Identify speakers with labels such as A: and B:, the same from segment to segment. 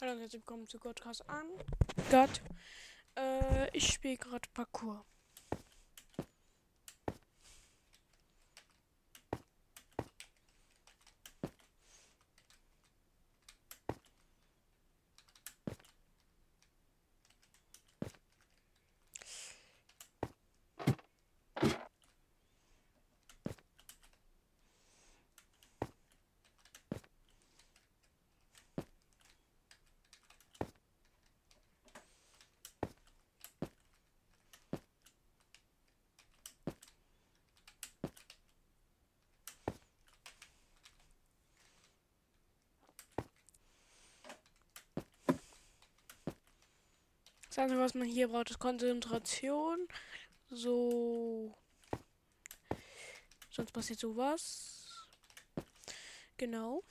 A: Hallo und herzlich willkommen zu Godcast an. Gott. Äh, ich spiele gerade Parkour. Einzige, was man hier braucht, ist Konzentration. So. Sonst passiert sowas. Genau.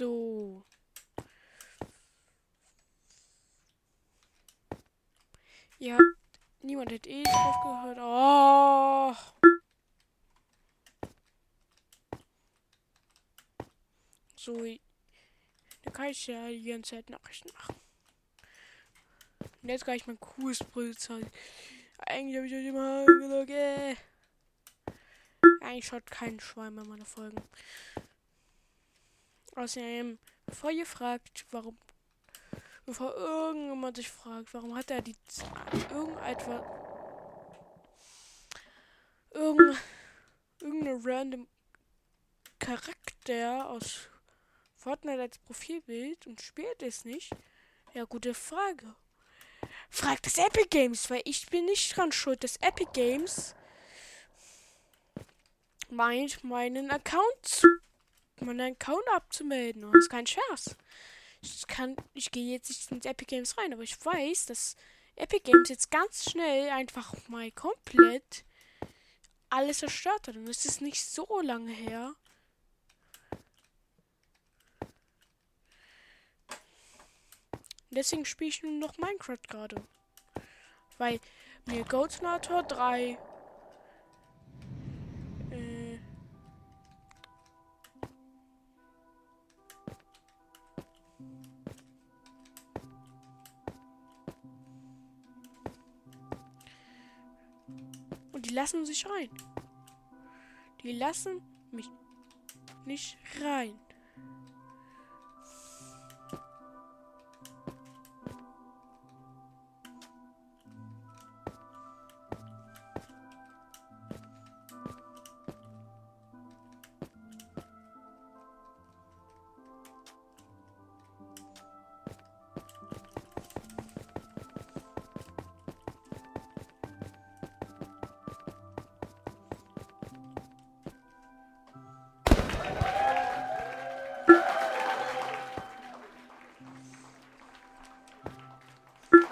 A: So. Ja, niemand hat eh drauf gehört. Oh. So. Dann kann ich ja die ganze Zeit Nachrichten machen. Und jetzt kann ich mein cooles Bild zeigen. Eigentlich habe ich euch immer gelogen. Eigentlich schaut kein Schwein mehr meine Folgen. Außerdem, bevor ihr fragt, warum, bevor irgendjemand sich fragt, warum hat er die irgendetwas, irgendein, irgendeine random Charakter aus Fortnite als Profilbild und spielt es nicht? Ja, gute Frage. Fragt das Epic Games, weil ich bin nicht dran schuld, dass Epic Games meint, meinen Account zu meinen Account abzumelden. Das ist kein Scherz. Ich kann, ich gehe jetzt nicht ins Epic Games rein, aber ich weiß, dass Epic Games jetzt ganz schnell einfach mal komplett alles zerstört hat. Und es ist nicht so lange her. Deswegen spiele ich nur noch Minecraft gerade. Weil mir Goatnator 3 die lassen sich rein. Die lassen mich nicht rein.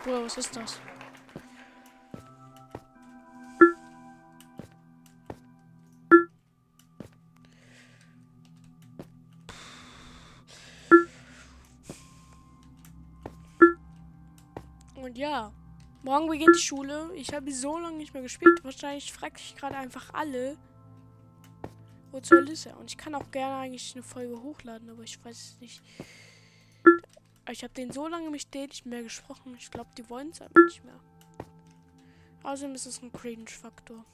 A: Bruder, was ist das? Und ja, morgen beginnt die Schule. Ich habe so lange nicht mehr gespielt. Wahrscheinlich frage ich gerade einfach alle, wo zur Liste. Und ich kann auch gerne eigentlich eine Folge hochladen, aber ich weiß es nicht. Ich habe den so lange mit denen nicht mehr gesprochen. Ich glaube, die wollen es aber nicht mehr. Außerdem ist es ein Cringe-Faktor.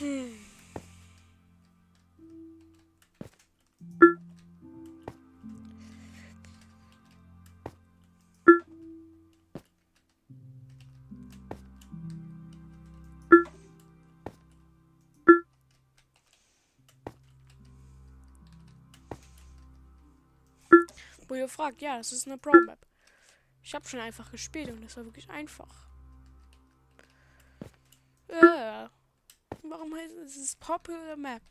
A: Wo ihr fragt, ja, das ist eine Pro Map. Ich habe schon einfach gespielt und das war wirklich einfach. Warum heißt es, es Popular Map?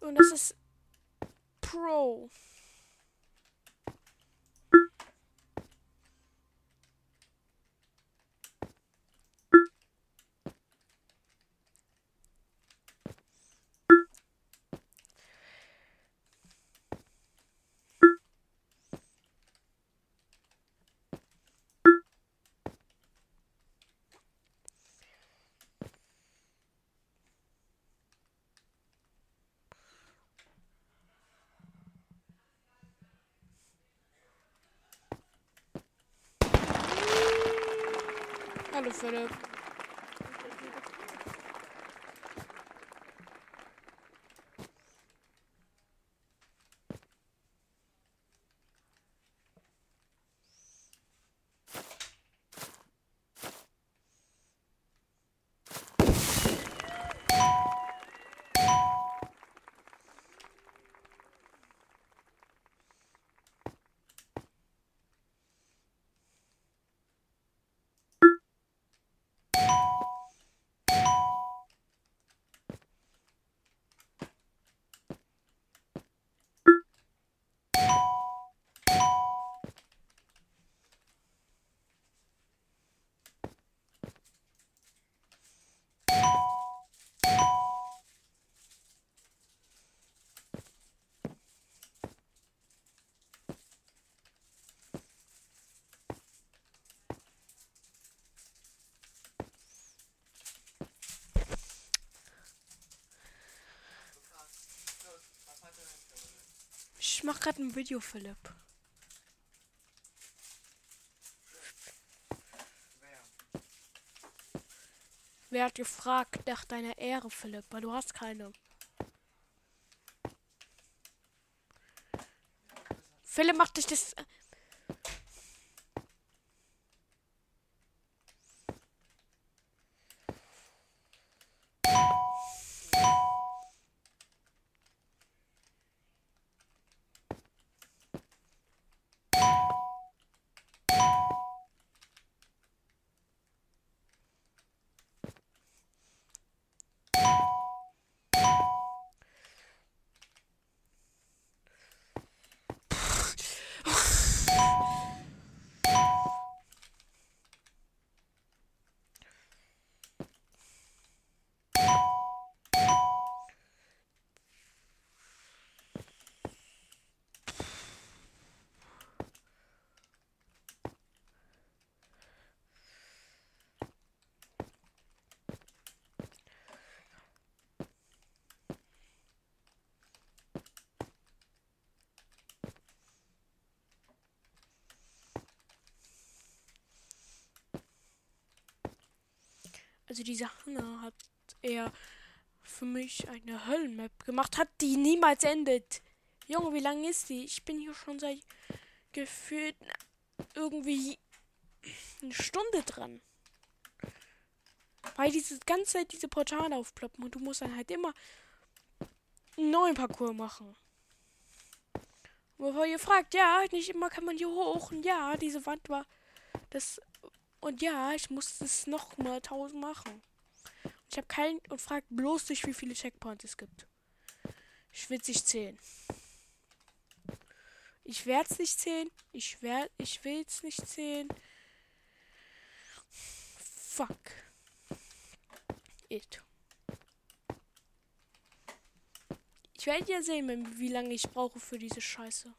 A: Und das ist Pro. Hallo Philipp. Ich mach gerade ein Video, Philipp.
B: Wer?
A: Wer hat gefragt nach deiner Ehre, Philipp? Weil du hast keine. Philipp macht dich das. Also diese Hanna hat eher für mich eine Höllenmap gemacht hat, die niemals endet. Junge, wie lange ist die? Ich bin hier schon seit gefühlt irgendwie eine Stunde dran. Weil diese ganze Zeit diese Portale aufploppen und du musst dann halt immer einen neuen Parcours machen. Bevor ihr fragt, ja, nicht immer kann man hier hoch. Und ja, diese Wand war das. Und ja, ich muss es noch mal tausend machen. Ich habe keinen. Und fragt bloß nicht, wie viele Checkpoints es gibt. Ich will es nicht zählen. Ich werde es nicht zählen. Ich werd, ich will es nicht zählen. Fuck. It. Ich werde ja sehen, wie lange ich brauche für diese Scheiße.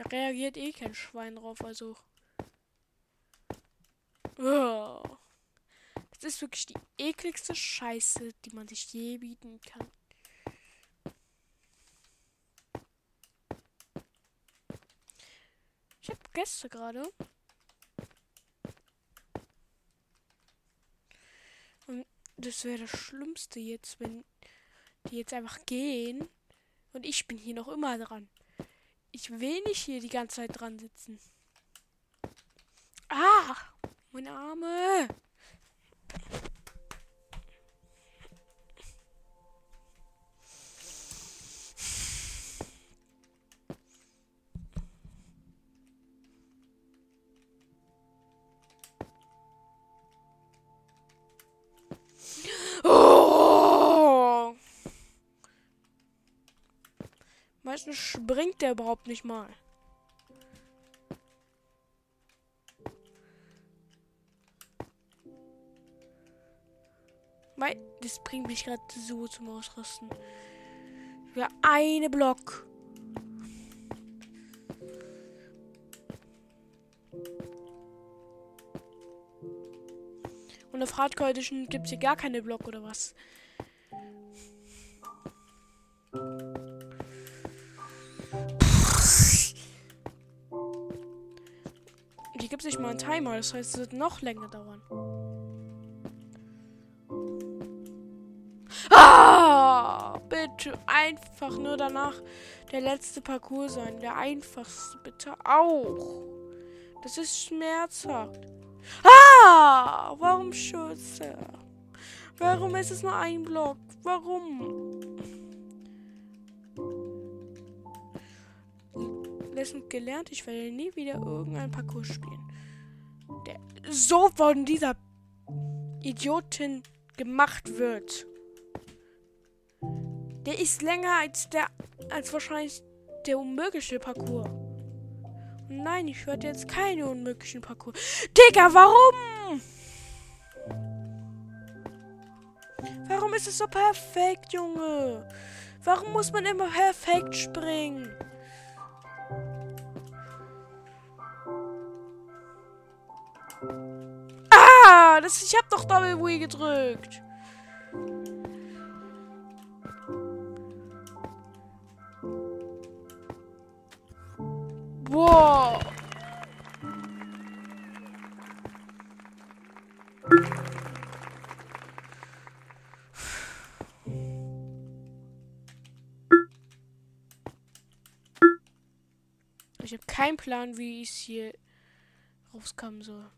A: Ja, reagiert eh kein Schwein drauf, also. Oh. Das ist wirklich die ekligste Scheiße, die man sich je bieten kann. Ich habe Gäste gerade. Und das wäre das Schlimmste jetzt, wenn die jetzt einfach gehen. Und ich bin hier noch immer dran. Ich will nicht hier die ganze Zeit dran sitzen. Ah! Meine Arme! Meistens springt der überhaupt nicht mal. Weil das bringt mich gerade so zum Ausrasten. Für eine Block. Und auf Hardcore Edition gibt es hier gar keine Block oder was? Gibt nicht mal einen Timer, das heißt, es wird noch länger dauern. bitte einfach nur danach der letzte Parcours sein. Der einfachste bitte auch. Das ist schmerzhaft. Ah! Warum Schütze? Warum ist es nur ein Block? Warum? Lesson gelernt, ich werde nie wieder irgendein Parcours spielen. So von dieser Idiotin gemacht wird. Der ist länger als der, als wahrscheinlich der unmögliche Parcours. Nein, ich hörte jetzt keine unmöglichen Parcours. Digga, warum? Warum ist es so perfekt, Junge? Warum muss man immer perfekt springen? Das, ich hab doch Double Wii gedrückt. Wow. Ich habe keinen Plan, wie ich hier rauskommen soll.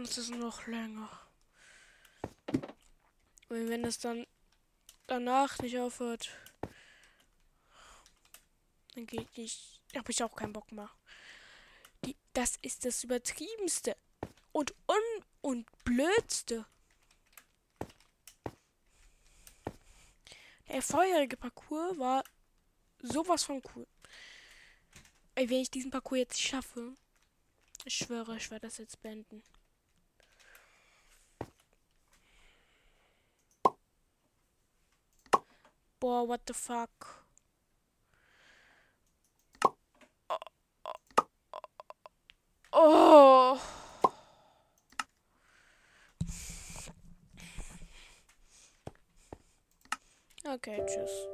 A: Es ist noch länger. Und wenn es dann danach nicht aufhört, dann geht ich. Habe ich auch keinen Bock mehr. Die, das ist das übertriebenste und un und blödste. Der vorherige Parcours war sowas von cool. Ey, wenn ich diesen Parcours jetzt schaffe, ich schwöre, ich werde das jetzt beenden. Boy, what the fuck. Oh. Okay, tschüss.